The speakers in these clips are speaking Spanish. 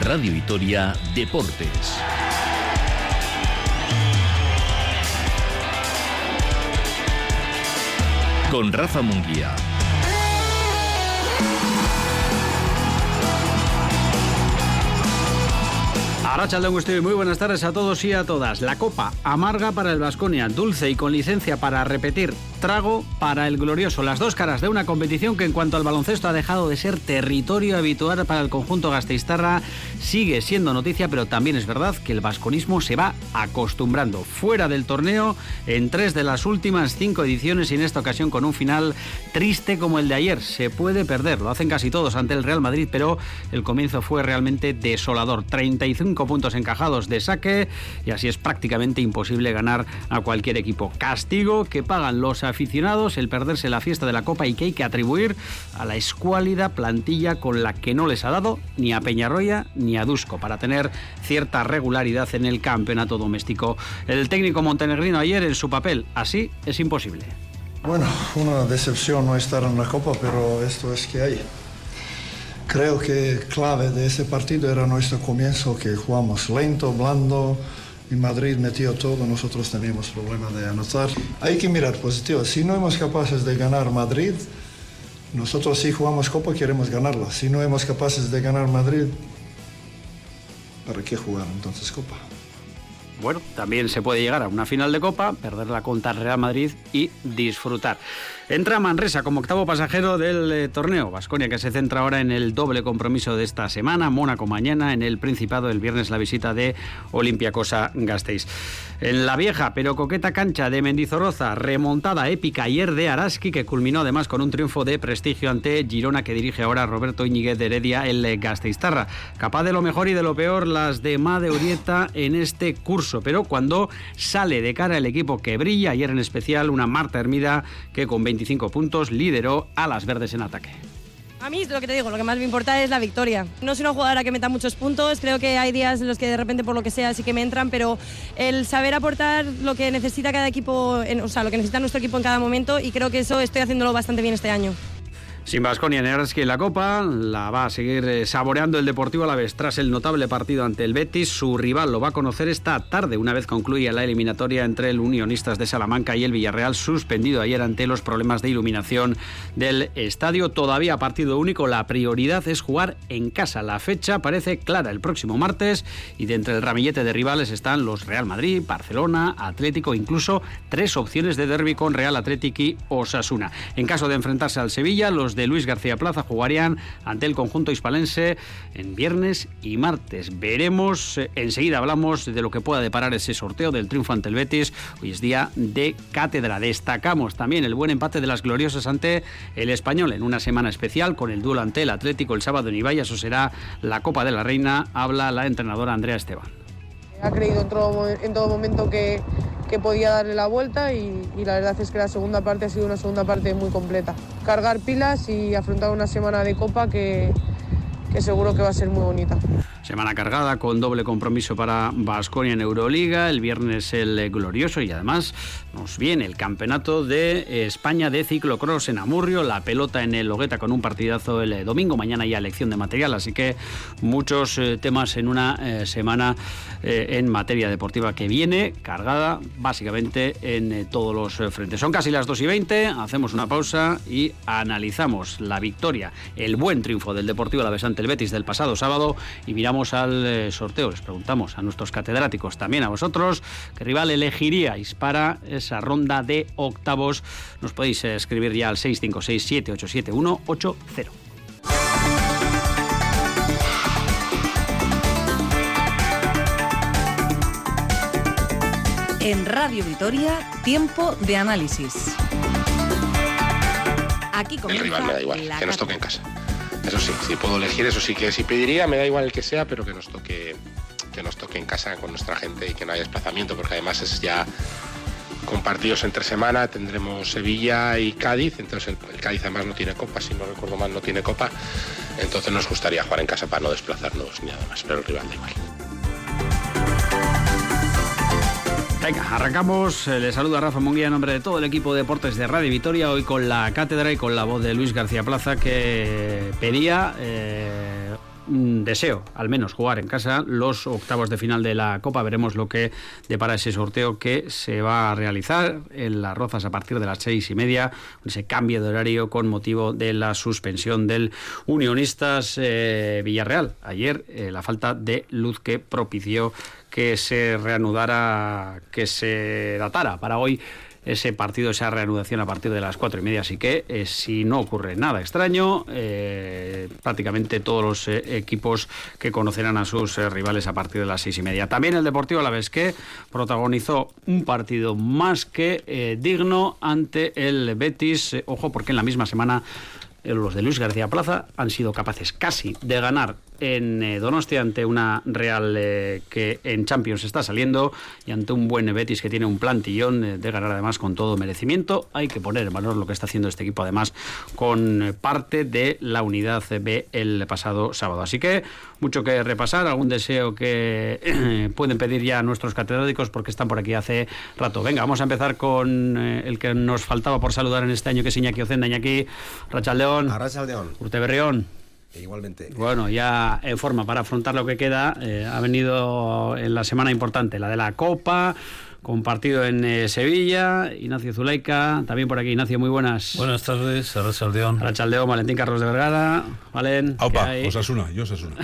Radio Vitoria Deportes. Con Rafa Munguía. Arracha muy buenas tardes a todos y a todas. La copa amarga para el Vasconia, dulce y con licencia para repetir trago para el glorioso. Las dos caras de una competición que en cuanto al baloncesto ha dejado de ser territorio habitual para el conjunto gasteiztarra. Sigue siendo noticia, pero también es verdad que el vasconismo se va acostumbrando. Fuera del torneo en tres de las últimas cinco ediciones y en esta ocasión con un final triste como el de ayer. Se puede perder, lo hacen casi todos ante el Real Madrid, pero el comienzo fue realmente desolador. 35 puntos encajados de saque y así es prácticamente imposible ganar a cualquier equipo. Castigo que pagan los aficionados el perderse la fiesta de la Copa y que hay que atribuir a la escuálida plantilla con la que no les ha dado ni a Peñarroya ni a Dusko para tener cierta regularidad en el campeonato doméstico. El técnico montenegrino ayer en su papel, así es imposible. Bueno, una decepción no estar en la Copa, pero esto es que hay. Creo que clave de ese partido era nuestro comienzo, que jugamos lento, blando, y Madrid metió todo, nosotros teníamos problema de anotar. Hay que mirar positivo. Si no somos capaces de ganar Madrid, nosotros si jugamos Copa queremos ganarla. Si no somos capaces de ganar Madrid, ¿para qué jugar entonces Copa? Bueno, también se puede llegar a una final de Copa, perder la contra Real Madrid y disfrutar. Entra Manresa como octavo pasajero del eh, torneo. Vasconia que se centra ahora en el doble compromiso de esta semana. Mónaco mañana, en el Principado el viernes la visita de Cosa Gasteiz. En la vieja pero coqueta cancha de Mendizorroza, remontada épica ayer de Araski que culminó además con un triunfo de prestigio ante Girona que dirige ahora Roberto Íñiguez de Heredia, el eh, Gasteiztarra. Capaz de lo mejor y de lo peor las de Made Urieta en este curso, pero cuando sale de cara el equipo que brilla, ayer en especial una Marta Hermida que con 20 25 puntos, lideró a las verdes en ataque. A mí, lo que te digo, lo que más me importa es la victoria. No soy una jugadora que meta muchos puntos, creo que hay días en los que de repente por lo que sea sí que me entran, pero el saber aportar lo que necesita cada equipo, o sea, lo que necesita nuestro equipo en cada momento y creo que eso estoy haciéndolo bastante bien este año. Sin Vasconia en la Copa, la va a seguir eh, saboreando el Deportivo a la vez tras el notable partido ante el Betis. Su rival lo va a conocer esta tarde, una vez concluya la eliminatoria entre el Unionistas de Salamanca y el Villarreal, suspendido ayer ante los problemas de iluminación del estadio. Todavía partido único, la prioridad es jugar en casa. La fecha parece clara el próximo martes y de entre el ramillete de rivales están los Real Madrid, Barcelona, Atlético, incluso tres opciones de derby con Real Atlético y Osasuna. En caso de enfrentarse al Sevilla, los de Luis García Plaza jugarían ante el conjunto hispalense en viernes y martes. Veremos, eh, enseguida hablamos de lo que pueda deparar ese sorteo del triunfo ante el Betis. Hoy es día de cátedra. Destacamos también el buen empate de las gloriosas ante el español en una semana especial con el duelo ante el Atlético el sábado en Ibaya. Eso será la Copa de la Reina. Habla la entrenadora Andrea Esteban. Ha creído en todo, en todo momento que, que, podía darle la vuelta y, y, la verdad es que la segunda parte ha sido una segunda parte muy completa. Cargar pilas y afrontar una semana de copa que, que seguro que va a ser muy bonita. Semana cargada con doble compromiso para Vasconia en Euroliga. El viernes el glorioso y además nos viene el campeonato de España de ciclocross en Amurrio. La pelota en el Logueta con un partidazo el domingo. Mañana ya elección de material. Así que muchos eh, temas en una eh, semana eh, en materia deportiva que viene cargada básicamente en todos los frentes. Son casi las 2 y 20. Hacemos una pausa y analizamos la victoria, el buen triunfo del Deportivo La ante el Betis del pasado sábado y miramos al eh, sorteo. Les preguntamos a nuestros catedráticos, también a vosotros, qué rival elegiríais para esa ronda de octavos. Nos podéis eh, escribir ya al 656-787180. En Radio Vitoria, tiempo de análisis. Aquí comienza El rival me da igual, que nos toque en casa. Eso sí, si puedo elegir, eso sí que si pediría, me da igual el que sea, pero que nos toque, que nos toque en casa con nuestra gente y que no haya desplazamiento, porque además es ya con partidos entre semana, tendremos Sevilla y Cádiz, entonces el, Cádiz además no tiene copa, si no recuerdo mal no tiene copa, entonces nos gustaría jugar en casa para no desplazarnos ni nada más, pero el rival da igual. Venga, arrancamos. Eh, le saluda Rafa Munguía en nombre de todo el equipo de deportes de Radio Vitoria, hoy con la cátedra y con la voz de Luis García Plaza que pedía eh, deseo, al menos, jugar en casa los octavos de final de la Copa. Veremos lo que depara ese sorteo que se va a realizar en las Rozas a partir de las seis y media, ese cambio de horario con motivo de la suspensión del Unionistas eh, Villarreal. Ayer eh, la falta de luz que propició que se reanudara, que se datara para hoy ese partido, esa reanudación a partir de las cuatro y media. Así que eh, si no ocurre nada extraño, eh, prácticamente todos los eh, equipos que conocerán a sus rivales a partir de las seis y media. También el Deportivo la vez que protagonizó un partido más que digno ante el Betis. ojo, porque en la misma semana los de Luis García Plaza han sido capaces casi de ganar en eh, Donostia ante una Real eh, que en Champions está saliendo y ante un buen Betis que tiene un plantillón eh, de ganar además con todo merecimiento. Hay que poner en valor lo que está haciendo este equipo además con parte de la unidad B el pasado sábado. Así que mucho que repasar, algún deseo que pueden pedir ya nuestros catedráticos porque están por aquí hace rato. Venga, vamos a empezar con el que nos faltaba por saludar en este año que es Iñaki Ocenda. Iñaki, Rachaldeón. Rachaldeón. Urteberrión. Igualmente. Bueno, ya en forma para afrontar lo que queda, eh, ha venido en la semana importante, la de la Copa, compartido en eh, Sevilla. Ignacio Zuleika, también por aquí. Ignacio, muy buenas. Buenas tardes, Arrachaldeón. Arrachaldeón, Valentín Carlos de Vergara. Valen. Aupa, Osasuna, yo Osasuna.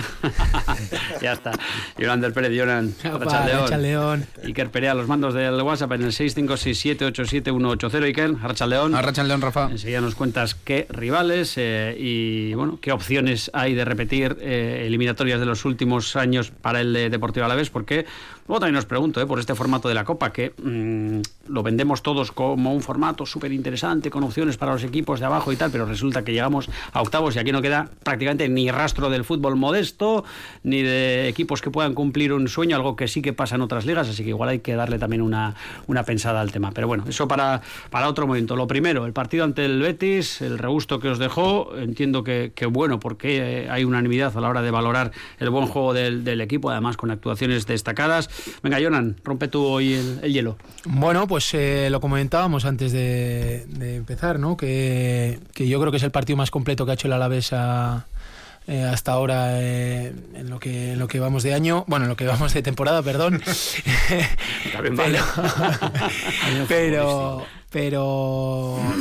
ya está. Yolander Pérez, Yonan. Arrachaldeón. Iker Perea, los mandos del WhatsApp en el 656787180. Iker, Arrachaldeón. Arrachaldeón, Rafa. Enseguida nos cuentas qué rivales eh, y, bueno, qué opciones hay de repetir eh, eliminatorias de los últimos años para el Deportivo Alavés, porque luego también nos pregunto, por este formato de la Copa, que mm, lo vendemos todos como un formato súper interesante, con opciones para los equipos de abajo y tal, pero resulta que llegamos a octavos y aquí no queda prácticamente ni rastro del fútbol modesto, ni de equipos que puedan cumplir un sueño, algo que sí que pasa en otras ligas, así que igual hay que darle también una, una pensada al tema. Pero bueno, eso para, para otro momento. Lo primero, el partido ante el Betis, el regusto que os dejó, entiendo que, que bueno, porque hay unanimidad a la hora de valorar el buen juego del equipo, además con actuaciones destacadas. Venga, Jonan, rompe tú hoy el, el, hielo? Bueno, pues eh, lo comentábamos antes de, empezar, ¿no? Que, yo creo que es el partido más completo que ha hecho el Alavés eh, hasta ahora eh, en lo que en lo que vamos de año, bueno, en lo que vamos de temporada, perdón. pero, pero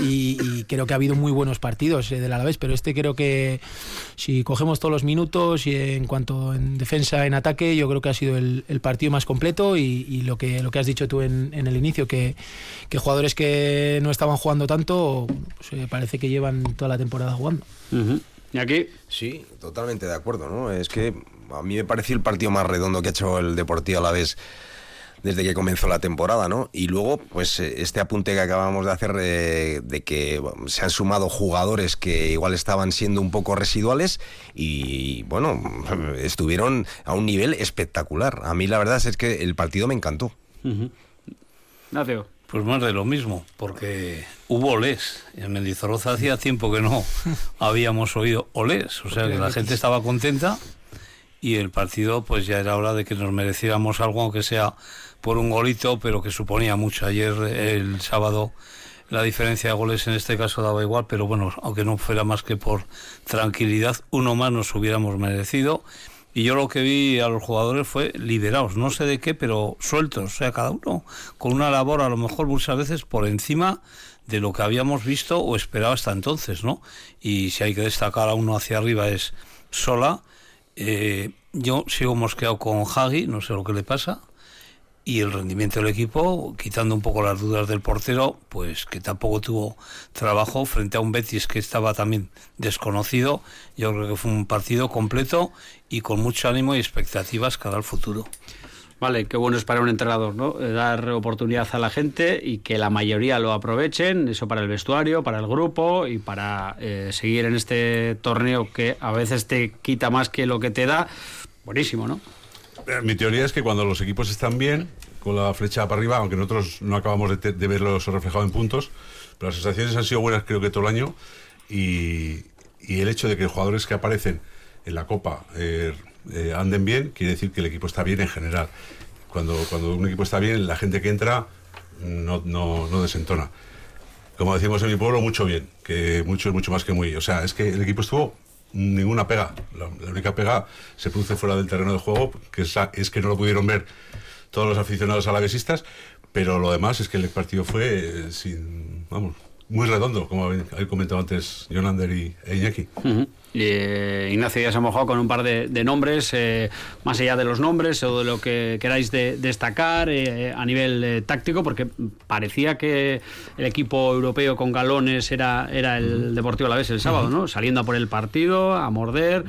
y, creo que ha habido muy buenos partidos eh, del Alavés, pero este creo que si cogemos todos los minutos y en cuanto en defensa, en ataque, yo creo que ha sido el, partido más completo y, lo que lo que has dicho tú en, el inicio, que, jugadores que no estaban jugando tanto, pues, eh, parece que llevan toda la temporada jugando. ¿Y aquí? Sí, totalmente de acuerdo, ¿no? Es que a mí me pareció el partido más redondo que ha hecho el Deportivo Alavés desde que comenzó la temporada, ¿no? Y luego, pues eh, este apunte que acabamos de hacer de, que se han sumado jugadores que igual estaban siendo un poco residuales y, bueno, estuvieron a un nivel espectacular. A mí la verdad es que el partido me encantó. Uh Pues más de lo mismo, porque hubo olés. En Mendizorroza hacía tiempo que no habíamos oído olés, o sea que la gente estaba contenta y el partido pues ya era hora de que nos mereciéramos algo, aunque sea por un golito, pero que suponía mucho. Ayer, el sábado, la diferencia de goles en este caso daba igual, pero bueno, aunque no fuera más que por tranquilidad, uno más nos hubiéramos merecido. Y yo lo que vi a los jugadores fue liberados, no sé de qué, pero sueltos, o sea, cada uno con una labor a lo mejor muchas veces por encima de lo que habíamos visto o esperado hasta entonces, ¿no? Y si hay que destacar a uno hacia arriba es Sola. Eh, yo sigo mosqueado con Hagi, no sé lo que le pasa y el rendimiento del equipo, quitando un poco las dudas del portero, pues que tampoco tuvo trabajo frente a un Betis que estaba también desconocido. Yo creo que fue un partido completo y con mucho ánimo y expectativas cara al futuro. Vale, qué bueno es para un entrenador, ¿no? Eh, dar oportunidad a la gente y que la mayoría lo aprovechen, eso para el vestuario, para el grupo y para eh, seguir en este torneo que a veces te quita más que lo que te da. Buenísimo, ¿no? Mi teoría es que cuando los equipos están bien, con la flecha para arriba, aunque nosotros no acabamos de, verlo reflejado en puntos, pero las sensaciones han sido buenas creo que todo el año y, el hecho de que jugadores que aparecen en la Copa eh, eh, anden bien, quiere decir que el equipo está bien en general. Cuando, cuando un equipo está bien, la gente que entra no, no, no desentona. Como decimos en mi pueblo, mucho bien, que mucho es mucho más que muy. O sea, es que el equipo estuvo ninguna pega. La, única pega se produce fuera del terreno de juego, que es, que no lo pudieron ver todos los aficionados alavesistas, pero lo demás es que el partido fue eh, sin, vamos, muy redondo, como habéis comentado antes Jonander y Iñaki. Eh, Ignacio ya se ha mojado con un par de, nombres, eh, más allá de los nombres o de lo que queráis destacar a nivel táctico, porque parecía que el equipo europeo con galones era, era el Deportivo Alavés el sábado, ¿no? Saliendo a por el partido, a morder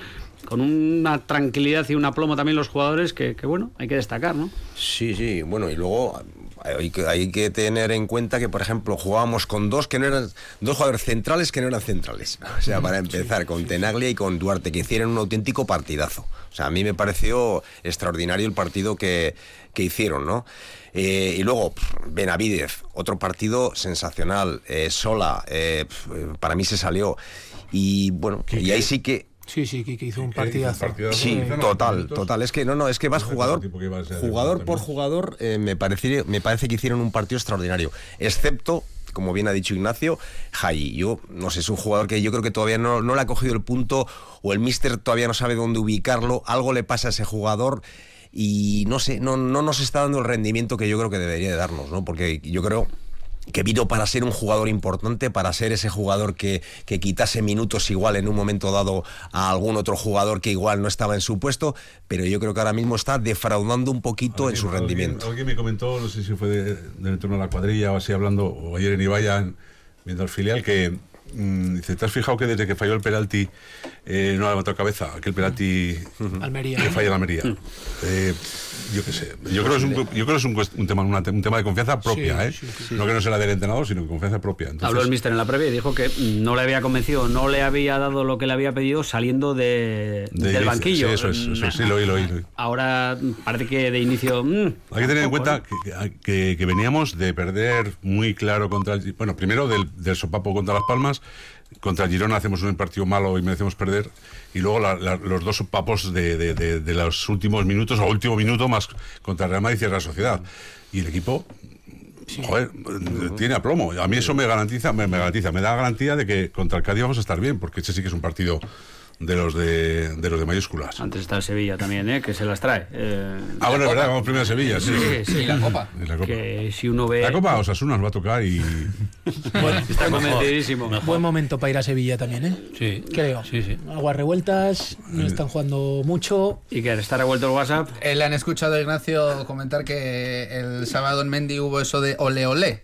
con una tranquilidad y un aplomo también los jugadores que, que, bueno, hay que destacar, ¿no? Sí, sí, bueno, y luego hay que, hay que tener en cuenta que, por ejemplo, jugábamos con dos que no eran dos jugadores centrales que no eran centrales. O sea, para empezar, con Tenaglia y con Duarte, que hicieron un auténtico partidazo. O sea, a mí me pareció extraordinario el partido que, que hicieron, ¿no? Eh, y luego, Benavidez, otro partido sensacional. Eh, Sola, eh, para mí se salió. Y bueno, y ahí sí que Sí, sí, que, hizo un partidazo. Sí, total, total. Es que no, no, es que vas jugador, jugador por jugador. Eh, me, parece, me parece que hicieron un partido extraordinario, excepto como bien ha dicho Ignacio, Jai. Yo no sé, es un jugador que yo creo que todavía no, no le ha cogido el punto o el míster todavía no sabe dónde ubicarlo. Algo le pasa a ese jugador y no sé, no, no nos está dando el rendimiento que yo creo que debería de darnos, ¿no? Porque yo creo que vino para ser un jugador importante, para ser ese jugador que, que, quitase minutos igual en un momento dado a algún otro jugador que igual no estaba en su puesto, pero yo creo que ahora mismo está defraudando un poquito en su rendimiento. Alguien, me comentó, no sé si fue de, del entorno de la cuadrilla o así hablando, o ayer en Ibaya, viendo al filial, que Mm, dice, ¿te has fijado que desde que falló el penalti eh, no ha levantado cabeza? Aquel penalti Almería. que falla la Almería. Eh, yo qué sé. Yo creo, que es un, yo creo que es un, tema, un tema de confianza propia, ¿eh? no que no sea la del entrenador, sino de confianza propia. Habló el mister en la previa y dijo que no le había convencido, no le había dado lo que le había pedido saliendo de, del banquillo. Sí, eso es, eso sí, lo oí, lo oí, Ahora parece que de inicio... Mm, Hay que tener en cuenta que, que, veníamos de perder muy claro contra el... Bueno, primero del, del sopapo contra Las Palmas contra Girona hacemos un partido malo y merecemos perder. Y luego los dos papos de, los últimos minutos, o último minuto, más contra Real Madrid y Real Sociedad. Y el equipo Joder, tiene aplomo. A mí eso me garantiza, me, me, garantiza, me da garantía de que contra el Cádiz vamos a estar bien, porque ese sí que es un partido de los de, de los de mayúsculas. Antes está el Sevilla también, ¿eh? que se las trae. Eh, ah, bueno, es verdad, vamos primero a Sevilla, sí. sí, sí. Y la Copa. la Copa. Que si uno ve... La Copa Osasuna nos va a tocar y... bueno, está convencidísimo. Buen momento para ir a Sevilla también, ¿eh? Sí. Creo. Sí, sí. Aguas revueltas, no están jugando mucho. ¿Y que ¿Está revuelto el WhatsApp? Eh, le han escuchado a Ignacio comentar que el sábado en Mendy hubo eso de ole ole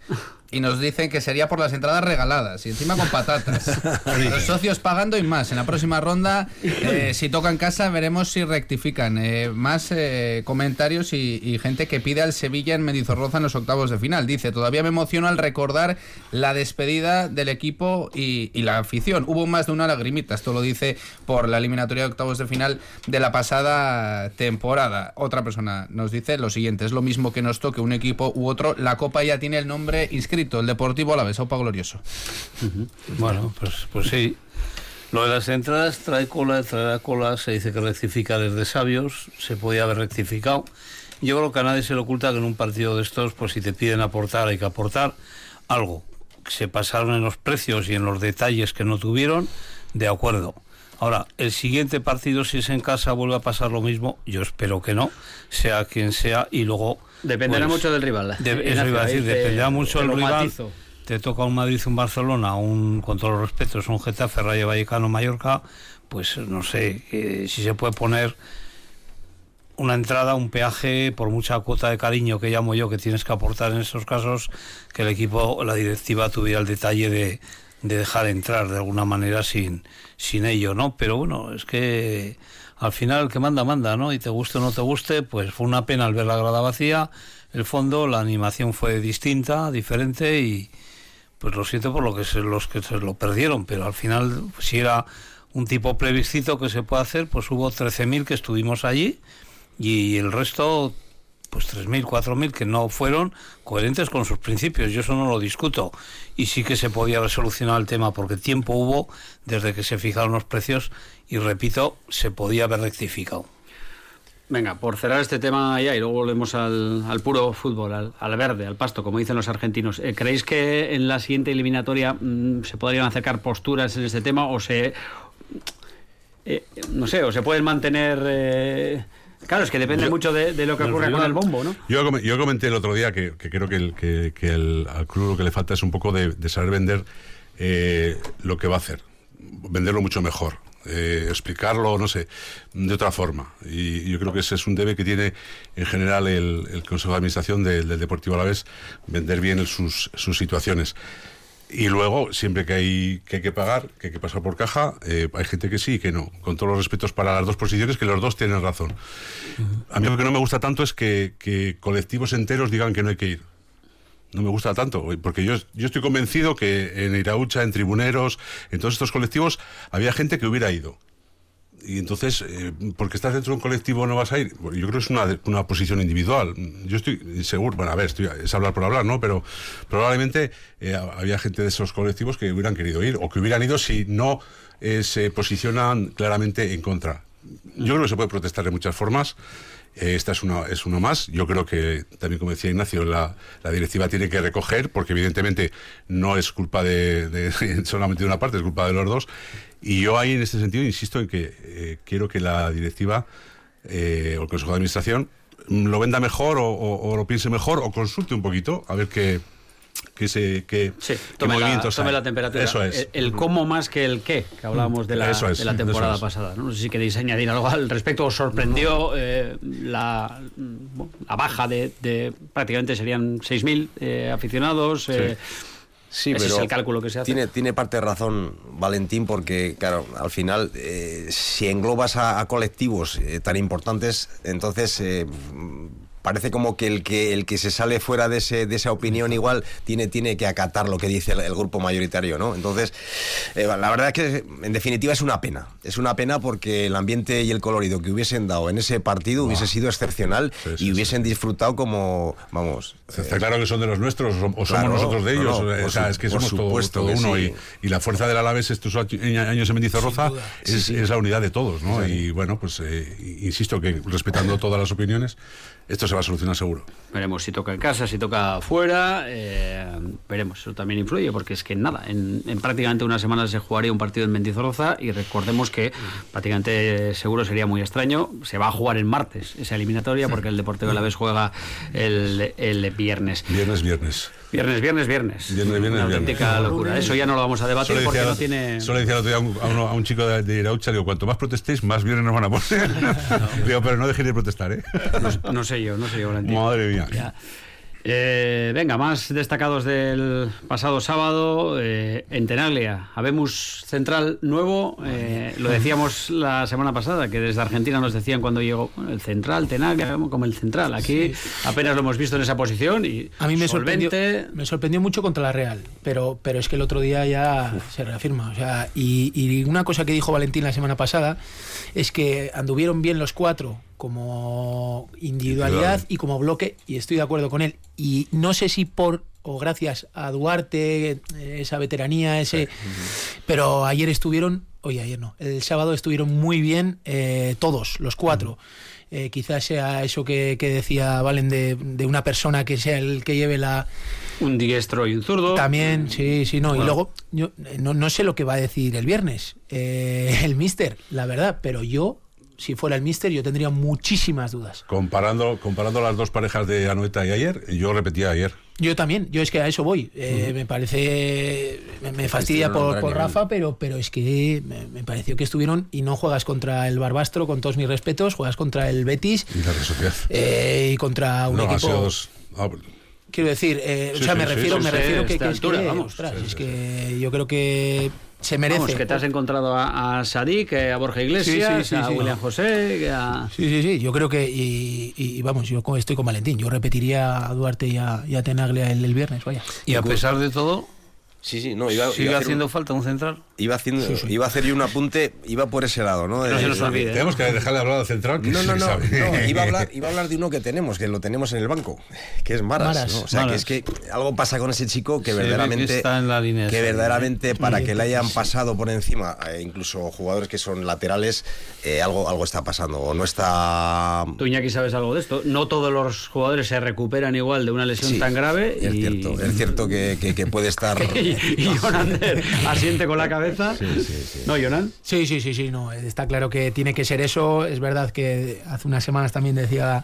y nos dicen que sería por las entradas regaladas y encima con patatas. Los socios pagando y más. En la próxima ronda, eh, si toca en casa, veremos si rectifican. Eh, más eh, comentarios y, gente que pide al Sevilla en Medizorroza en los octavos de final. Dice, todavía me emociono al recordar la despedida del equipo y, y, la afición. Hubo más de una lagrimita, esto lo dice por la eliminatoria de octavos de final de la pasada temporada. Otra persona nos dice lo siguiente, es lo mismo que nos toque un equipo u otro, la copa ya tiene el nombre inscrito el Deportivo a la vez, Opa Glorioso. Bueno, pues, pues sí. Lo de las entradas trae cola, trae cola, se dice que rectifica desde sabios, se podía haber rectificado. Yo creo que a nadie se le oculta que en un partido de estos, pues si te piden aportar, hay que aportar algo. Se pasaron en los precios y en los detalles que no tuvieron, de acuerdo. Ahora, el siguiente partido, si es en casa, vuelve a pasar lo mismo. Yo espero que no, sea quien sea, y luego Dependerá pues, mucho del rival. eso iba a decir, dependerá mucho del rival. Te toca un Madrid, un Barcelona, un, con todos los respetos, un Getafe, Rayo Vallecano, Mallorca, pues no sé si se puede poner una entrada, un peaje, por mucha cuota de cariño que llamo yo que tienes que aportar en esos casos, que el equipo, la directiva tuviera el detalle de, de dejar entrar de alguna manera sin, sin ello, ¿no? Pero bueno, es que al final el que manda, manda, ¿no? Y te guste o no te guste, pues fue una pena al ver la grada vacía, el fondo, la animación fue distinta, diferente y pues lo siento por lo que se, los que se lo perdieron, pero al final si era un tipo plebiscito que se puede hacer, pues hubo 13.000 que estuvimos allí y el resto pues 3.000, 4.000 que no fueron coherentes con sus principios. Yo eso no lo discuto. Y sí que se podía haber el tema porque tiempo hubo desde que se fijaron los precios y repito, se podía haber rectificado. Venga, por cerrar este tema ya y luego volvemos al, puro fútbol, al, verde, al pasto, como dicen los argentinos. Eh, ¿Creéis que en la siguiente eliminatoria mm, se podrían acercar posturas en este tema o se eh, no sé, o se pueden mantener... Eh, claro, es que depende mucho de, lo que ocurre con el bombo, ¿no? Yo, yo comenté el otro día que, creo que, el, que, el, al club lo que le falta es un poco de, saber vender eh, lo que va a hacer, venderlo mucho mejor. Explicarlo, no sé, de otra forma. Y yo creo que ese es un debe que tiene en general el, Consejo de Administración del, del Deportivo Alavés, vender bien sus, sus situaciones. Y luego, siempre que hay que, hay que pagar, que hay que pasar por caja, eh, hay gente que sí y que no. Con todos los respetos para las dos posiciones, que los dos tienen razón. A mí lo que no me gusta tanto es que, colectivos enteros digan que no hay que ir. No me gusta tanto, porque yo, yo estoy convencido que en Iraucha, en Tribuneros, en todos estos colectivos, había gente que hubiera ido y entonces, eh, porque estás dentro de un colectivo no vas a ir. Yo creo que es una, una posición individual. Yo estoy seguro, bueno, a ver, estoy, es hablar por hablar, ¿no? Pero probablemente eh, había gente de esos colectivos que hubieran querido ir o que hubieran ido si no eh, se posicionan claramente en contra. Yo creo que se puede protestar de muchas formas. Esta es una, es uno más. Yo creo que, también como decía Ignacio, la, directiva tiene que recoger, porque evidentemente no es culpa de, de, solamente de una parte, es culpa de los dos. Y yo ahí en este sentido insisto en que eh, quiero que la directiva eh, o el Consejo de Administración lo venda mejor o, lo piense mejor o consulte un poquito a ver qué que se que, sí, tome, la, tome la, temperatura. Eso es. El, cómo más que el qué que hablábamos de la, de la temporada pasada ¿no? sé si queréis añadir algo al respecto. Os sorprendió eh, la, la, baja de, de prácticamente serían 6.000 aficionados Sí, Ese pero es el cálculo que se hace. Tiene, tiene parte de razón Valentín porque, claro, al final, eh, si englobas a, colectivos eh, tan importantes, entonces eh, parece como que el que el que se sale fuera de, ese, de esa opinión igual tiene, tiene que acatar lo que dice el, grupo mayoritario, ¿no? Entonces, eh, la verdad es que en definitiva es una pena. Es una pena porque el ambiente y el colorido que hubiesen dado en ese partido hubiese sido excepcional y hubiesen disfrutado como, vamos... Está claro que son de los nuestros o somos nosotros de ellos. o sea, es que somos todo, uno y, la fuerza del Alaves estos años en Mendizorroza es, es, la unidad de todos, ¿no? Y bueno, pues eh, insisto que respetando todas las opiniones esto se va a solucionar seguro. Veremos si toca en casa, si toca afuera, eh, veremos, eso también influye, porque es que nada, en, prácticamente una semana se jugaría un partido en Mendizorroza y recordemos que prácticamente seguro sería muy extraño, se va a jugar en martes esa eliminatoria porque el Deportivo de la Vez juega el, el viernes. Viernes, viernes. Viernes, viernes, viernes. Viernes, viernes, Una auténtica locura. Eso ya no lo vamos a debatir porque no tiene. Solo decía a, un, a, un, chico de, de Iraucha, digo, cuanto más protestéis, más viernes nos van a poner. digo, pero no dejéis de protestar, ¿eh? No, sé yo, no sé yo, Valentín. Madre mía. Eh, venga, más destacados del pasado sábado eh, en Tenaglia. Habemos central nuevo. Eh, lo decíamos la semana pasada, que desde Argentina nos decían cuando llegó el central, Tenaglia, como el central. Aquí apenas lo hemos visto en esa posición y a mí me sorprendió, me sorprendió mucho contra la Real, pero, pero es que el otro día ya se reafirma. O sea, y, y una cosa que dijo Valentín la semana pasada es que anduvieron bien los cuatro como individualidad y como bloque, y estoy de acuerdo con él. Y no sé si por o gracias a Duarte, esa veteranía, ese. Pero ayer estuvieron, oye, ayer no, el sábado estuvieron muy bien eh, todos, los cuatro. Eh, quizás sea eso que, decía Valen de, de, una persona que sea el que lleve la. Un diestro y un zurdo. También, sí, sí, no. Y luego, yo no, no, sé lo que va a decir el viernes eh, el mister, la verdad, pero yo si fuera el Mister, yo tendría muchísimas dudas. Comparando, comparando las dos parejas de Anoeta y ayer, yo repetía ayer. Yo también, yo es que a eso voy. Eh, me parece. Me, fastidia por, por Rafa, pero, pero es que me, pareció que estuvieron. Y no juegas contra el Barbastro, con todos mis respetos, juegas contra el Betis. Y la Sociedad. Eh, y contra un equipo. Ah, quiero decir, eh, o sea, me refiero, me refiero que, es que, vamos, es que yo creo que se merece. que te has encontrado a, a Sadik, a Borja Iglesias, a William José. A... Sí, sí, sí. Yo creo que. Y, vamos, yo estoy con Valentín. Yo repetiría a Duarte y a, y a Tenaglia el, el, viernes, vaya. Y a pesar de todo. Sí, sí, no, iba, ¿Sigue haciendo falta un central? Iba, haciendo, iba a hacer yo un apunte, iba por ese lado, ¿no? no se nos olvide. ¿eh? Tenemos que dejarle hablar al central. no, no, no, iba, a hablar, iba a hablar de uno que tenemos, que lo tenemos en el banco, que es Maras. ¿no? O sea, que es que algo pasa con ese chico que verdaderamente. Que, está en la línea que verdaderamente, para que le hayan pasado por encima, eh, incluso jugadores que son laterales, eh, algo, algo está pasando. O no está. Tú, Iñaki, sabes algo de esto. No todos los jugadores se recuperan igual de una lesión tan grave. Es cierto, es cierto que, que, puede estar. y, asiente con la cabeza cabeza. ¿No, Jonan? Sí, sí, sí, sí, no. Está claro que tiene que ser eso. Es verdad que hace unas semanas también decía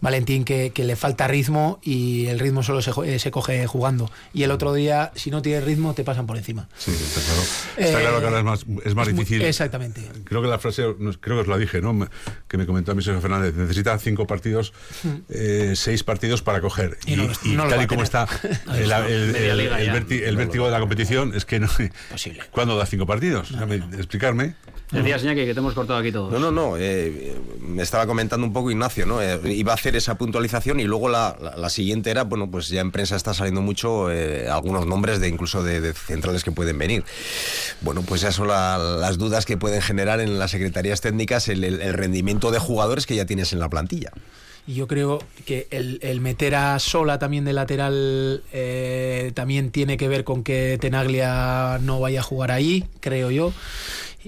Valentín que, que, le falta ritmo y el ritmo solo se, eh, se, coge jugando. Y el otro día, si no tienes ritmo, te pasan por encima. Sí, está claro. Está eh, claro que ahora es más, es más es difícil. Muy, exactamente. Creo que la frase, creo que os la dije, ¿no? Que me comentó a mí Sergio Fernández. Necesita cinco partidos, hmm. eh, seis partidos para coger. Y, y, no, y no tal y como está el, el, el, el vértigo de la competición, es que no. Posible. ¿Cuándo da cinco partidos? Explicarme. Decías, Iñaki, que te hemos cortado aquí todos. No, no, no. Eh, me estaba comentando un poco Ignacio, ¿no? Eh, iba a hacer esa puntualización y luego la, la, la, siguiente era, bueno, pues ya en prensa está saliendo mucho eh, algunos nombres de incluso de, de, centrales que pueden venir. Bueno, pues ya son la, las dudas que pueden generar en las secretarías técnicas el, el, el rendimiento de jugadores que ya tienes en la plantilla. Y yo creo que el, el, meter a Sola también de lateral eh, también tiene que ver con que Tenaglia no vaya a jugar ahí, creo yo.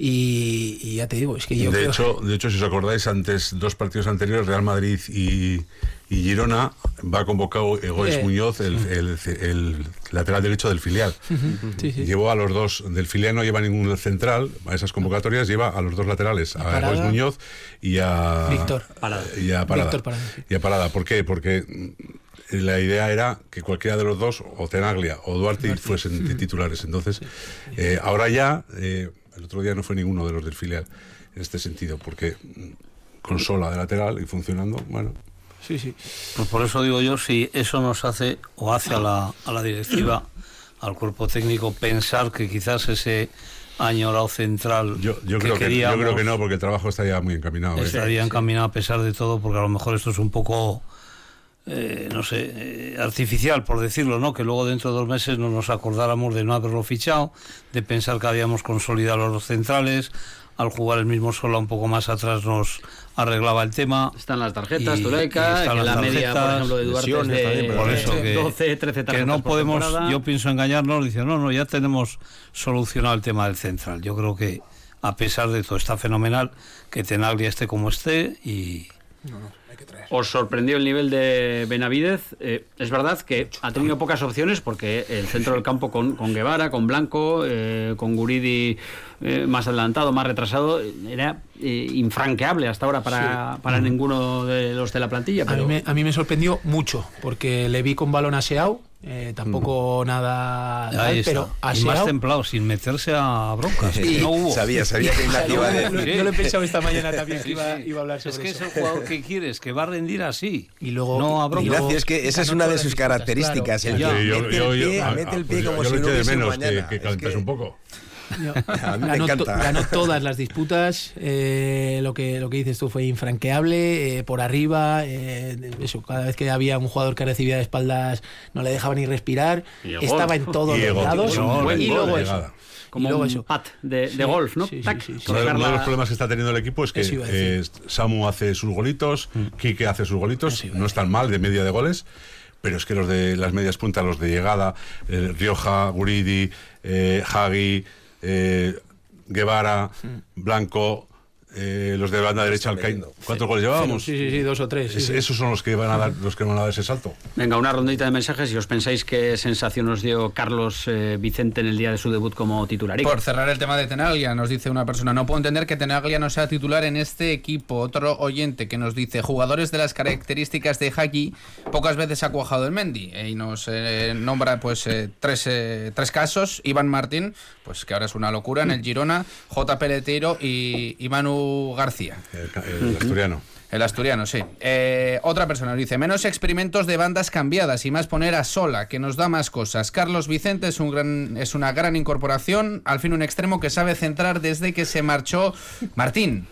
Y, y, ya te digo, es que yo de creo hecho, de hecho, si os acordáis, antes, dos partidos anteriores, Real Madrid y, y Girona, va convocado Egoes eh, Muñoz, el, el, el, lateral derecho del filial. sí, sí. Llevó a los dos, del filial no lleva ningún central, a esas convocatorias lleva a los dos laterales, a Egoes Muñoz y a Víctor Parada. Y a Parada. Víctor Parada. Y a Parada. ¿Por qué? Porque la idea era que cualquiera de los dos, o Tenaglia o Duarte, Duarte. fuesen titulares. Entonces, eh, ahora ya... Eh, el otro día no fue ninguno de los del filial en este sentido, porque con sola de lateral y funcionando, bueno. Sí, sí. Pues por eso digo yo, si eso nos hace o hace a la, a la directiva, al cuerpo técnico, pensar que quizás ese añorado central yo, yo, que creo queríamos, que, yo creo que no, porque el trabajo está ya muy encaminado. Estaría ¿eh? encaminado a pesar de todo, porque a lo mejor esto es un poco... Eh, no sé, eh, artificial, por decirlo, ¿no? Que luego dentro de dos meses no nos acordáramos de no haberlo fichado, de pensar que habíamos consolidado los centrales, al jugar el mismo solo un poco más atrás nos arreglaba el tema. Están las tarjetas, Tureca, que la media, por ejemplo, de Duarte es de, también, por eso que, 12, 13 tarjetas que no podemos, temporada. yo pienso engañarnos, dice, no, no, ya tenemos solucionado el tema del central. Yo creo que a pesar de todo está fenomenal que Tenaglia esté como esté y... No, no. ¿Os sorprendió el nivel de Benavidez? Eh, es verdad que ha tenido pocas opciones porque el centro del campo con, con Guevara, con Blanco, eh, con Guridi eh, más adelantado, más retrasado, era infranqueable hasta ahora para, sí. para ninguno de los de la plantilla. Pero... A, mí me, a, mí me, sorprendió mucho porque le vi con balón aseado. Eh, tampoco mm. nada tal, pero y más templado sin meterse a broncas sí. no hubo sabía sabía que Ignacio iba a decir yo, yo lo he pensado esta mañana también que iba, iba, a hablar sobre es que eso. es el jugador que quieres que va a rendir así y luego no a broncas Ignacio es que esa es una de sus características claro. el yo, mete, yo, el pie, yo, mete el pie pues como yo si no hubiese mañana que, que es que... un poco no, ganó, to, ganó, todas las disputas. Eh, lo que lo que dices tú fue infranqueable. Eh, por arriba, eh, eso, cada vez que había un jugador que recibía de espaldas, no le dejaba ni respirar. Estaba en todos los lados. Y, y luego eso como un eso. pat de, sí, golf, ¿no? Sí, Tac, sí, uno, de, uno, de los problemas que está teniendo el equipo es que eh, Samu hace sus golitos, mm. Quique hace sus golitos, no están mal de media de goles, pero es que los de las medias puntas, los de llegada, eh, Rioja, Guridi, eh, Hagi, eh, Guevara, mm. Blanco, eh, los de banda derecha al Caín. ¿Cuántos sí. goles llevábamos? Sí, sí, sí, dos o tres. Es, sí, esos son los que van a dar los que van a dar ese salto. Venga, una rondita de mensajes. Si os pensáis qué sensación nos dio Carlos eh, Vicente en el día de su debut como titular. Por cerrar el tema de Tenaglia, nos dice una persona: No puedo entender que Tenaglia no sea titular en este equipo. Otro oyente que nos dice: Jugadores de las características de Haki, pocas veces ha cuajado el Mendy. y nos eh, nombra pues eh, tres, tres casos: Iván Martín, pues que ahora es una locura en el Girona, J. Peleteiro y, y Manu García. El, el asturiano. El asturiano, sí. Eh, otra persona nos dice, menos experimentos de bandas cambiadas y más poner a sola, que nos da más cosas. Carlos Vicente es, un gran, es una gran incorporación, al fin un extremo que sabe centrar desde que se marchó Martín.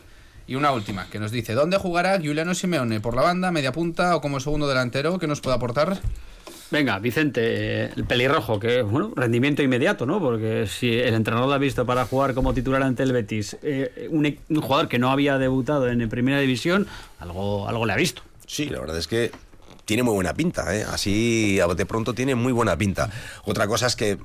Y una última, que nos dice, ¿dónde jugará Giuliano Simeone? ¿Por la banda, media punta o como segundo delantero? ¿Qué nos puede aportar? Venga, Vicente, el pelirrojo, que bueno, rendimiento inmediato, ¿no? Porque si el entrenador lo ha visto para jugar como titular ante el Betis, eh, un, un, jugador que no había debutado en primera división, algo, algo le ha visto. Sí, la verdad es que tiene muy buena pinta, ¿eh? así bote pronto tiene muy buena pinta. Otra cosa es que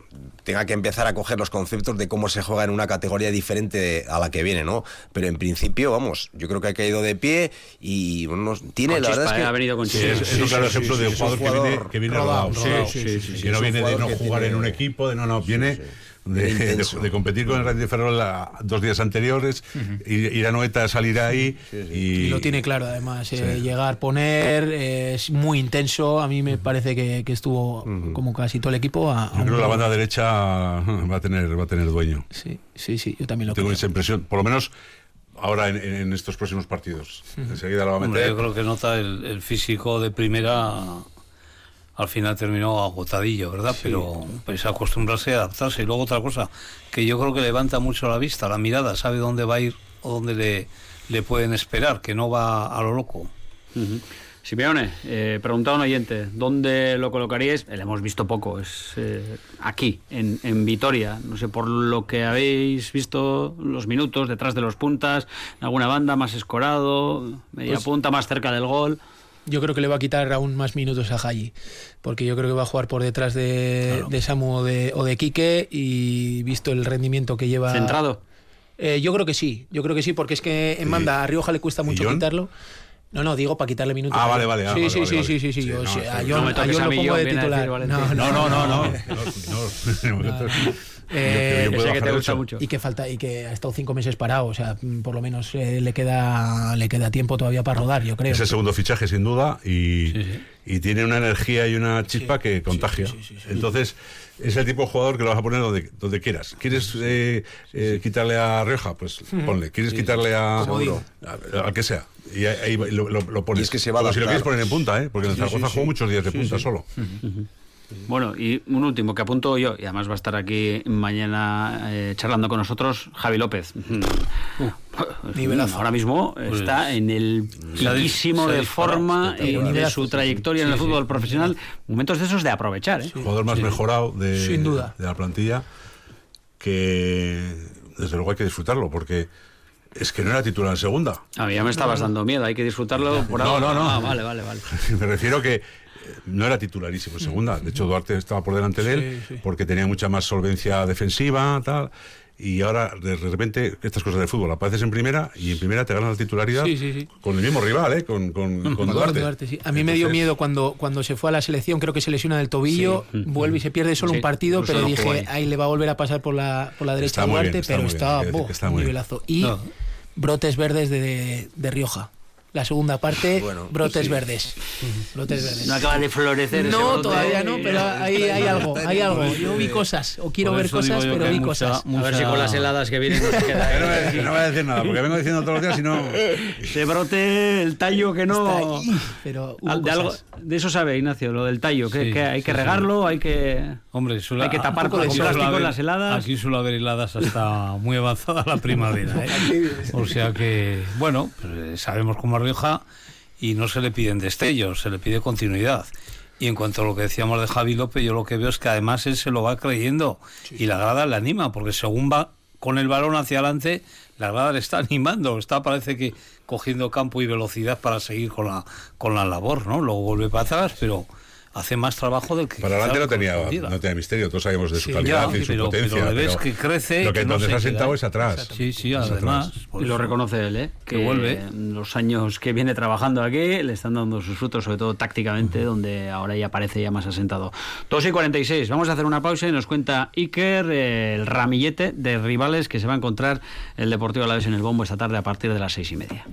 tenga que empezar a coger los conceptos de cómo se juega en una categoría diferente a la que viene, ¿no? Pero en principio, vamos, yo creo que ha caído de pie y bueno, tiene con la chispa, verdad es que ha venido con sí, es, es, un claro ejemplo de un jugador, que viene, que viene rodado, rodado, rodado sí, sí, que no viene de no jugar en un equipo, de no, no, viene de, de, competir con el Radio Ferrol dos días anteriores, ir, ir, a Noeta, salir ahí. Y... lo tiene claro, además. Eh, llegar, poner, eh, es muy intenso. A mí me parece que, que estuvo, como casi todo el equipo. A, yo creo que la banda derecha va a tener, va a tener dueño. Sí, sí, sí, yo también lo Tengo creo. esa impresión, por lo menos ahora en, en estos próximos partidos. Enseguida lo va a meter. Hombre, yo creo que nota el, el físico de primera al final terminó agotadillo, ¿verdad? Sí. Pero pues acostumbrarse a adaptarse. Y luego otra cosa, que yo creo que levanta mucho la vista, la mirada, sabe dónde va a ir o dónde le, le pueden esperar, que no va a lo loco. Uh -huh. Simeone, eh, preguntaba un oyente, ¿dónde lo colocaríais? Le hemos visto poco, es eh, aquí, en, en, Vitoria. No sé, por lo que habéis visto los minutos detrás de los puntas, en alguna banda más escorado, media pues, punta más cerca del gol. Yo creo que le va a quitar aún más minutos a Haji, porque yo creo que va a jugar por detrás de, claro. de Samu o de, o de Quique y visto el rendimiento que lleva. ¿Centrado? Eh, yo creo que sí, yo creo que sí, porque es que en banda a Rioja le cuesta mucho quitarlo. No, no, digo para quitarle minutos. Ah, vale, vale. Ah, sí, vale, sí, vale, sí, vale. sí, sí, sí, sí, yo, no, sí, sí, a John, no me a John lo pongo de titular. Decir, no, no, no, no, no. no. Eh, yo, yo sé que te gusta mucho. Y que falta y que ha estado cinco meses parado, o sea, por lo menos eh, le queda le queda tiempo todavía para rodar, yo creo. Es el segundo fichaje sin duda y, sí, sí. y tiene una energía y una chispa sí, que contagia. Entonces es el tipo de jugador que lo vas a poner donde, donde quieras. ¿Quieres eh, eh, quitarle a Rioja? Pues ponle. ¿Quieres quitarle a, al que sea? Y ahí lo, lo, lo pones. Y es que se va a Como si lo quieres poner en punta, ¿eh? porque en Zaragoza jugó muchos días de punta solo. Bueno, y un último que apunto yo, y además va a estar aquí mañana eh, charlando con nosotros, Javi López. Uh, Ahora mismo pues, está en el piquísimo de forma eh, de su trayectoria sí, en el fútbol sí, profesional. Momentos de esos de aprovechar. ¿eh? Jugador más mejorado de, Sin duda. de la plantilla, que desde luego hay que disfrutarlo, porque es que no era titular en segunda. A mí ya me estabas dando miedo, hay que disfrutarlo por no, ahora. No, no, ah, vale, vale, vale. me refiero que no era titularísimo en segunda. De hecho, Duarte estaba por delante de él sí, sí. porque tenía mucha más solvencia defensiva, tal. Y ahora, de repente, estas cosas de fútbol, apareces en primera y en primera te ganas la titularidad sí, con el mismo rival, ¿eh? con, con, con, con Duarte. Duarte a mí Entonces, me dio miedo cuando, cuando se fue a la selección, creo que se lesiona del tobillo, vuelve y se pierde solo un partido, pero dije, ahí le va a volver a pasar por la, por la derecha está Duarte, bien, pero está, bien, boh, está un nivelazo. Y no. brotes verdes de, de, de Rioja la segunda parte, bueno, brotes sí. verdes. brotes verdes. No acaba de florecer. No, todavía no, pero ahí hay algo, hay algo. Yo vi cosas, o quiero ver cosas, pero vi cosas. Mucha... A ver si con las heladas que vienen no se queda. no, voy a decir, no voy a decir nada, porque vengo diciendo todos los días y no. Se brote el tallo que no. Ahí, pero de, algo, de, eso sabe Ignacio, lo del tallo, que, sí, que hay que regarlo, hay que. Hombre, suele, hay que tapar con plástico haber, las heladas. Aquí suele haber heladas hasta muy avanzada la primavera. ¿eh? o sea que, bueno, pues sabemos cómo Rioja y no se le piden destellos, se le pide continuidad. Y en cuanto a lo que decíamos de Javi López, yo lo que veo es que además él se lo va creyendo sí. y la grada le anima, porque según va con el balón hacia adelante, la grada le está animando, está parece que cogiendo campo y velocidad para seguir con la con la labor, ¿no? Luego vuelve para atrás, pero hace más trabajo del que para adelante no tenía no tenía misterio todos sabemos de su sí, calidad ya, y su pero, potencia pero, ves que crece lo que, que no se ha sentado es atrás. Sí sí además y lo reconoce él ¿eh? que, que vuelve los años que viene trabajando aquí le están dando sus frutos sobre todo tácticamente uh -huh. donde ahora ya parece ya más asentado. 2 y 46 vamos a hacer una pausa y nos cuenta Iker eh, el ramillete de rivales que se va a encontrar el Deportivo Alavés en el bombo esta tarde a partir de las seis y media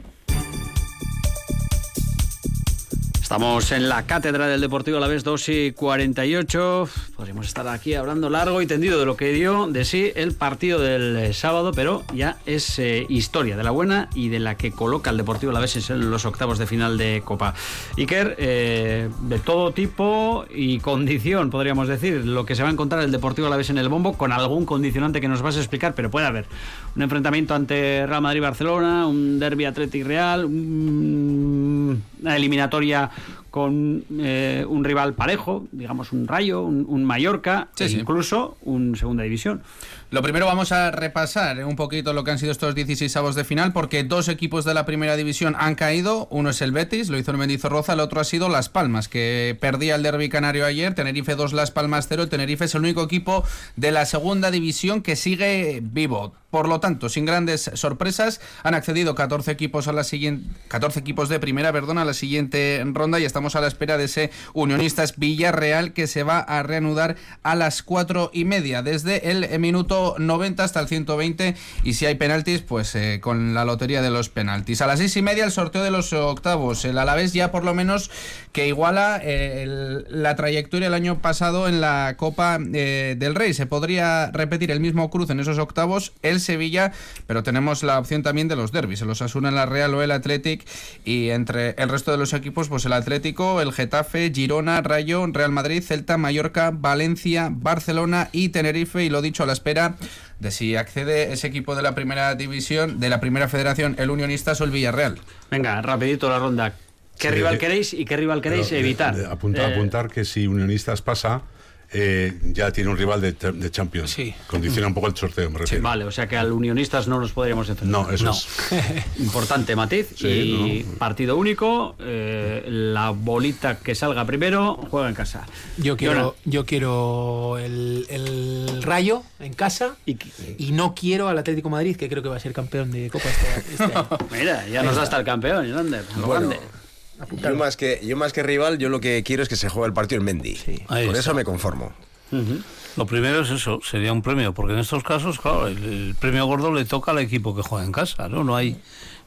Estamos en la cátedra del Deportivo a la vez 2 y 48. Podríamos estar aquí hablando largo y tendido de lo que dio de sí el partido del eh, sábado, pero ya es eh, historia de la buena y de la que coloca el Deportivo a la vez en los octavos de final de Copa. Iker, eh, de todo tipo y condición, podríamos decir, lo que se va a encontrar el Deportivo a la vez en el bombo, con algún condicionante que nos vas a explicar, pero puede haber un enfrentamiento ante Real Madrid-Barcelona, un derby Atlético Real, un, una eliminatoria con eh, un rival parejo, digamos un Rayo, un, un Mallorca, sí, e incluso sí. un Segunda División. Lo primero vamos a repasar un poquito lo que han sido estos 16 avos de final, porque dos equipos de la primera división han caído. Uno es el Betis, lo hizo el Mendizorroza, el otro ha sido Las Palmas, que perdía el derby canario ayer. Tenerife 2, Las Palmas 0. El Tenerife es el único equipo de la segunda división que sigue vivo. Por lo tanto, sin grandes sorpresas, han accedido 14 equipos a la siguiente 14 equipos de primera, perdón, a la siguiente ronda y estamos a la espera de ese Unionistas Villarreal que se va a reanudar a las 4 y media desde el minuto 90 hasta el 120 y si hay penaltis, pues eh, con la lotería de los penaltis. A las 6 y media el sorteo de los octavos. El Alavés ya por lo menos que iguala eh, la trayectoria el año pasado en la Copa eh, del Rey. Se podría repetir el mismo cruz en esos octavos. El Sevilla, pero tenemos la opción también de los derbis, el Osasuna, la Real o el Athletic y entre el resto de los equipos, pues el Atlético, el Getafe, Girona, Rayo, Real Madrid, Celta, Mallorca, Valencia, Barcelona y Tenerife y lo dicho a la espera de si accede ese equipo de la primera división, de la primera federación, el Unionistas o el Villarreal. Venga, rapidito la ronda. ¿Qué rival queréis y qué rival queréis evitar? Eh, apuntar que si Unionistas pasa, eh, ya tiene un rival de, de Champions. Sí. Condiciona un poco el sorteo, me refiero. Vale, o sea que al Unionistas no nos podríamos enfrentar. No, eso es. Importante matiz. y partido único. Eh, la bolita que salga primero juega en casa. Yo quiero, yo quiero el, el, Rayo en casa y, y, no quiero al Atlético Madrid, que creo que va a ser campeón de Copa este, este año. Mira, ya nos da hasta el campeón, Yolander. Bueno, yo más, que, yo más que rival, yo lo que quiero es que se juegue el partido en Mendy. Por eso me conformo. Lo primero es eso, sería un premio, porque en estos casos, claro, el, premio gordo le toca al equipo que juega en casa, ¿no? No hay,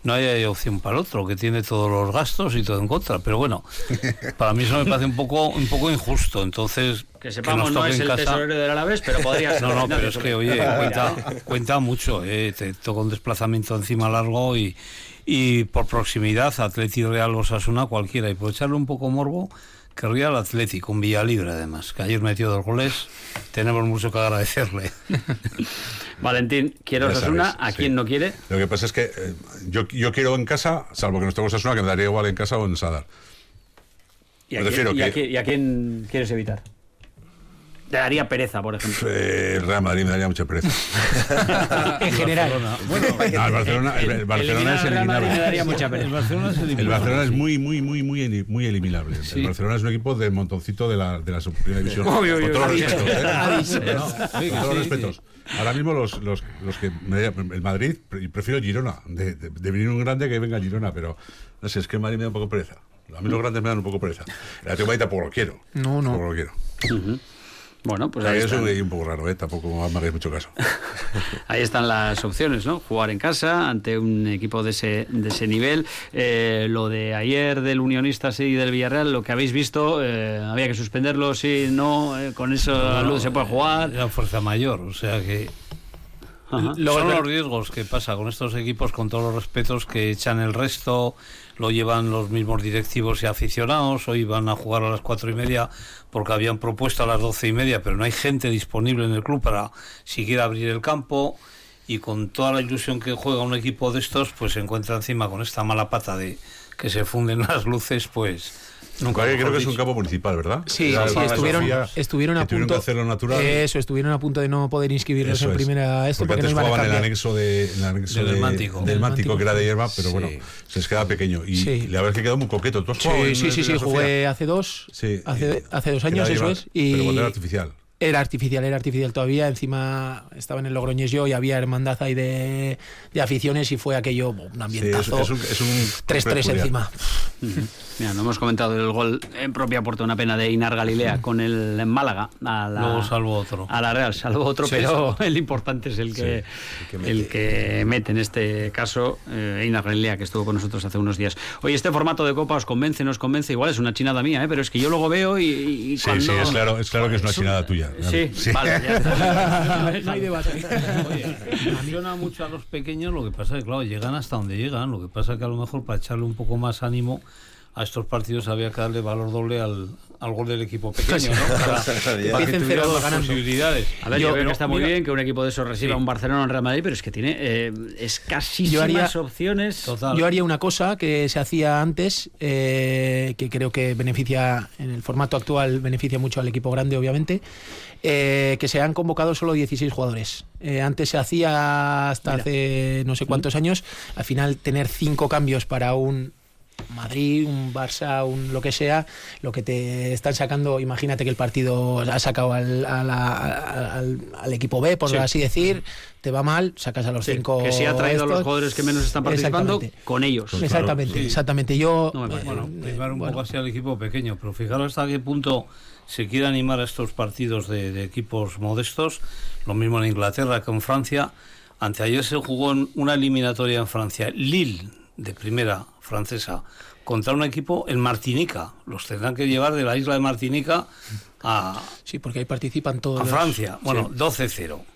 no hay opción para el otro, que tiene todos los gastos y todo en contra. Pero bueno, para mí eso me parece un poco, un poco injusto. Entonces, que sepamos, no es el casa... tesorero del Alavés, pero podría ser. No, no, pero es que, oye, cuenta, cuenta mucho, ¿eh? Te toca un desplazamiento encima largo y, y por proximidad, Atlético Real Osasuna, cualquiera. Y por echarle un poco morbo, querría el Atlético, un Villa Libre además, que ayer metió dos goles. Tenemos mucho que agradecerle. Valentín, quiero Osasuna, ¿a quién no quiere? Lo que pasa es que eh, yo, yo quiero en casa, salvo que no esté Osasuna, que me daría igual en casa o en Sadar. ¿Y a, quién, ¿y a quién quieres evitar? Te daría pereza, por ejemplo. el Real Madrid me daría mucha pereza. en general. Bueno, el Barcelona, el, Barcelona es eliminable. Me daría mucha pereza. El Barcelona es, eliminable, el Barcelona es muy, muy, muy, muy, muy eliminable. El Barcelona es un equipo de montoncito de la, de la primera división. Obvio, con todos los respetos. ¿eh? sí, con todos los respetos. Ahora mismo los, los, los que el Madrid prefiero Girona, de, de, de, venir un grande que venga Girona, pero no sé, es que el Madrid me da un poco pereza. A mí los grandes me dan un poco pereza. El Atlético tampoco lo quiero. No, no. Tampoco lo quiero. Uh -huh. Bueno, pues ahí eso están. es un poco raro, ¿eh? tampoco me hagáis mucho caso. ahí están las opciones, ¿no? Jugar en casa ante un equipo de ese, de ese nivel. Eh, lo de ayer del Unionistas y del Villarreal, lo que habéis visto, eh, había que suspenderlo, sí, no, eh, con eso no, no, se puede jugar. La fuerza mayor, o sea que. Ajá. Son los riesgos que pasa con estos equipos, con todos los respetos que echan el resto, lo llevan los mismos directivos y aficionados. Hoy van a jugar a las cuatro y media porque habían propuesto a las doce y media, pero no hay gente disponible en el club para siquiera abrir el campo. Y con toda la ilusión que juega un equipo de estos, pues se encuentra encima con esta mala pata de que se funden las luces, pues Nunca creo que dicho. es un campo municipal, ¿verdad? Sí, sí, estuvieron, estuvieron a punto. Que hacerlo natural. Eso, estuvieron a punto de no poder inscribirlos Eso en primera esto porque, porque no jugaban en el anexo, de, el anexo del, de, Mántico. del Mántico, que era de hierba, pero sí. bueno, se les queda pequeño. Y sí. la verdad es que quedó muy coqueto. ¿Tú has sí, sí, sí, sí, jugué hace dos, sí, hace, hace dos años, eso es. Y... Pero cuando era artificial. Era artificial, era artificial todavía. Encima estaba en el Logroñés yo y había hermandad ahí de, de aficiones y fue aquello un ambientazo. Sí, es, es un 3-3 encima. Uh -huh. Mira, no hemos comentado el gol en propia puerta, una pena de Inar Galilea uh -huh. con el en Málaga. A la, Luego salvo otro. A la Real, salvo otro, sí, pero sí. el importante es el que, sí, el, que el, que mete en este caso eh, Inar Galilea, que estuvo con nosotros hace unos días. Oye, este formato de Copa os convence, nos convence, igual es una chinada mía, ¿eh? pero es que yo luego veo y. y sí, cuando... sí, es claro, es claro que es una chinada tuya. Sí, sí, vale, ya está. no hay debate. Oye, funciona mucho a los pequeños, lo que pasa es que, claro, llegan hasta donde llegan. Lo que pasa es que a lo mejor para echarle un poco más ánimo a estos partidos había que darle valor doble al, al gol del equipo pequeño, ¿no? Para, para que tuviera más posibilidades. A ver, yo, creo que está muy bien que un equipo de esos reciba un Barcelona o un Real Madrid, pero es que tiene eh, escasísimas opciones. Yo haría una cosa que se hacía antes, eh, que creo que beneficia, en el formato actual, beneficia mucho al equipo grande, obviamente, eh, que se han convocado solo 16 jugadores. Eh, antes se hacía hasta hace no sé cuántos años, al final tener cinco cambios para un Madrid, un Barça, un lo que sea, lo que te están sacando, imagínate que el partido ha sacado al, al, equipo B, por así decir, te va mal, sacas a los cinco. Que si ha traído a los jugadores que menos están participando con ellos. exactamente, exactamente. Yo. No bueno, un poco así al equipo pequeño, pero fijaros hasta qué punto se quiere animar a estos partidos de, equipos modestos. Lo mismo en Inglaterra que en Francia. Anteayer se jugó en una eliminatoria en Francia. Lille, de primera francesa, contra un equipo en Martinica. Los tendrán que llevar de la isla de Martinica a. Sí, porque ahí participan todos. A Francia. Bueno, 12-0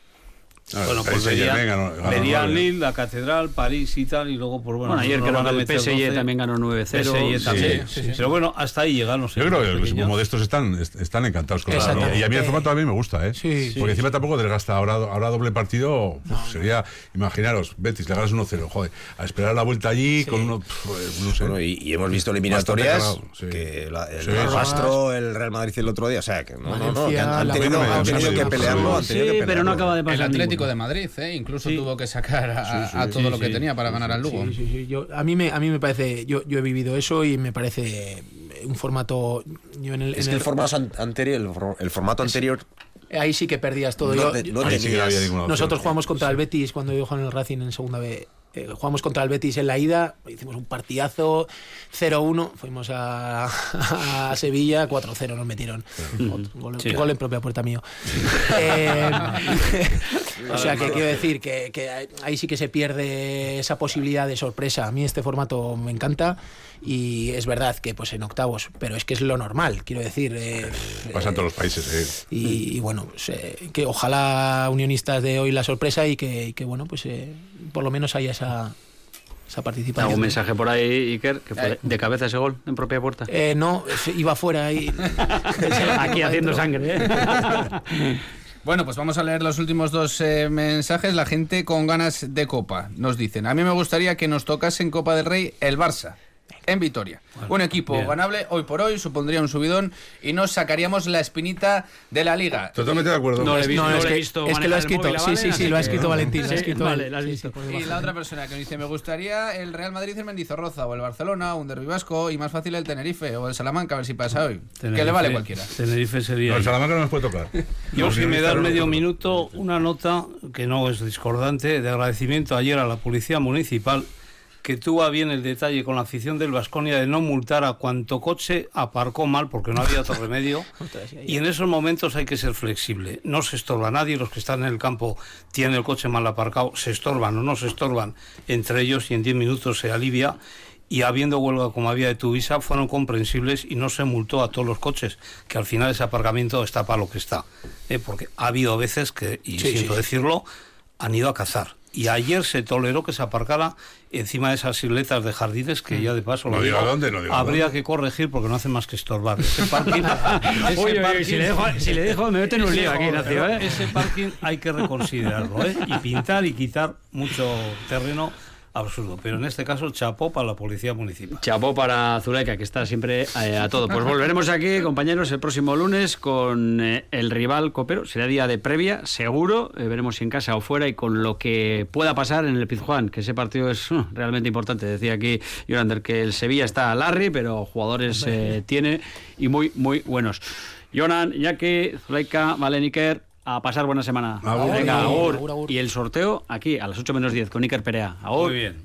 bueno, pues vería Lille, la Catedral, París y tal, y luego, pues bueno. bueno ayer que era el PSG también ganó 9-0. PSG también. Sí, sí, Pero bueno, hasta ahí llegan los Yo creo que los modestos están, están encantados con la Y a mí el formato a mí me gusta, ¿eh? Porque encima tampoco desgasta. Ahora, ahora doble partido, sería, imaginaros, Betis, le ganas 1-0, joder, a esperar la vuelta allí con uno. Pues, no sé. Bueno, y, hemos visto eliminatorias que la, el Rastro, el Real Madrid el otro día, o sea, que no, no, no, han, tenido, que pelearlo. Sí, pero no acaba de pasar. De Madrid, ¿eh? incluso tuvo que sacar a, todo lo que tenía para ganar al Lugo. Yo, a, mí me, a mí me parece, yo, yo he vivido eso y me parece un formato... en el, es que el, formato anterior, el, formato anterior ahí sí que perdías todo. nosotros jugamos contra el Betis cuando yo jugaba en el Racing en segunda B eh, jugamos contra el Betis en la ida, hicimos un partidazo 0-1, fuimos a, Sevilla, 4-0 nos metieron. Gol, en propia puerta mío. Eh, o sea que quiero decir que, ahí sí que se pierde esa posibilidad de sorpresa. A mí este formato me encanta y es verdad que pues en octavos, pero es que es lo normal, quiero decir. Eh, Pasa en todos los países. Y, bueno, pues, que ojalá unionistas de hoy la sorpresa y que, que bueno, pues por lo menos haya esa, esa participación. ¿Algún mensaje por ahí, Iker? ¿Que fue eh. de cabeza ese gol en propia puerta? Eh, no, iba fuera ahí. Aquí haciendo sangre. ¿eh? Bueno, pues vamos a leer los últimos dos mensajes. La gente con ganas de copa nos dicen, a mí me gustaría que nos tocase en Copa del Rey el Barça en Vitoria. un equipo ganable hoy por hoy supondría un subidón y nos sacaríamos la espinita de la liga. Totalmente de acuerdo. No, he visto, es, que, visto es que lo ha escrito. sí, sí, sí, lo ha escrito Valentín. y la otra persona que me dice, me gustaría el Real Madrid en Mendizorroza o el Barcelona, un derbi vasco y más fácil el Tenerife o el Salamanca, a ver si pasa hoy. que le vale cualquiera. Tenerife sería... el Salamanca no nos puede tocar. Yo si me das medio minuto, una nota que no es discordante de agradecimiento ayer a la Policía Municipal que tuvo bien el detalle con la afición del Vasconia de no multar a cuanto coche aparcó mal porque no había otro remedio. y en esos momentos hay que ser flexible. No se estorba nadie, los que están en el campo tienen el coche mal aparcado, se estorban o no se estorban entre ellos y en 10 minutos se alivia. Y habiendo huelga como había de Tuvisa, fueron comprensibles y no se multó a todos los coches, que al final ese aparcamiento está para lo que está. ¿eh? Porque ha habido veces que, y siento decirlo, han ido a cazar y ayer se toleró que se aparcara encima de esas isletas de jardines que ya de paso no digo dónde, no digo habría que corregir porque no hace más que estorbar. Ese parking, si, le dejo, si le dejo me meten un lío aquí, Ignacio. ¿eh? Ese parking hay que reconsiderarlo ¿eh? y pintar y quitar mucho terreno absurdo. Pero en este caso, chapó para la Policía Municipal. Chapó para Zuleika, que está siempre eh, a todo. Pues volveremos aquí, compañeros, el próximo lunes con eh, el rival copero. Será día de previa, seguro. Eh, veremos si en casa o fuera y con lo que pueda pasar en el Pizjuán, que ese partido es uh, realmente importante. Decía aquí Yorander que el Sevilla está a Larry, pero jugadores tiene y muy, muy buenos. Jonan, Jackie, Zuleika, Valeniker, a pasar buena semana. Venga, Y el sorteo aquí a las 8 menos 10 con Iker Perea. Muy bien.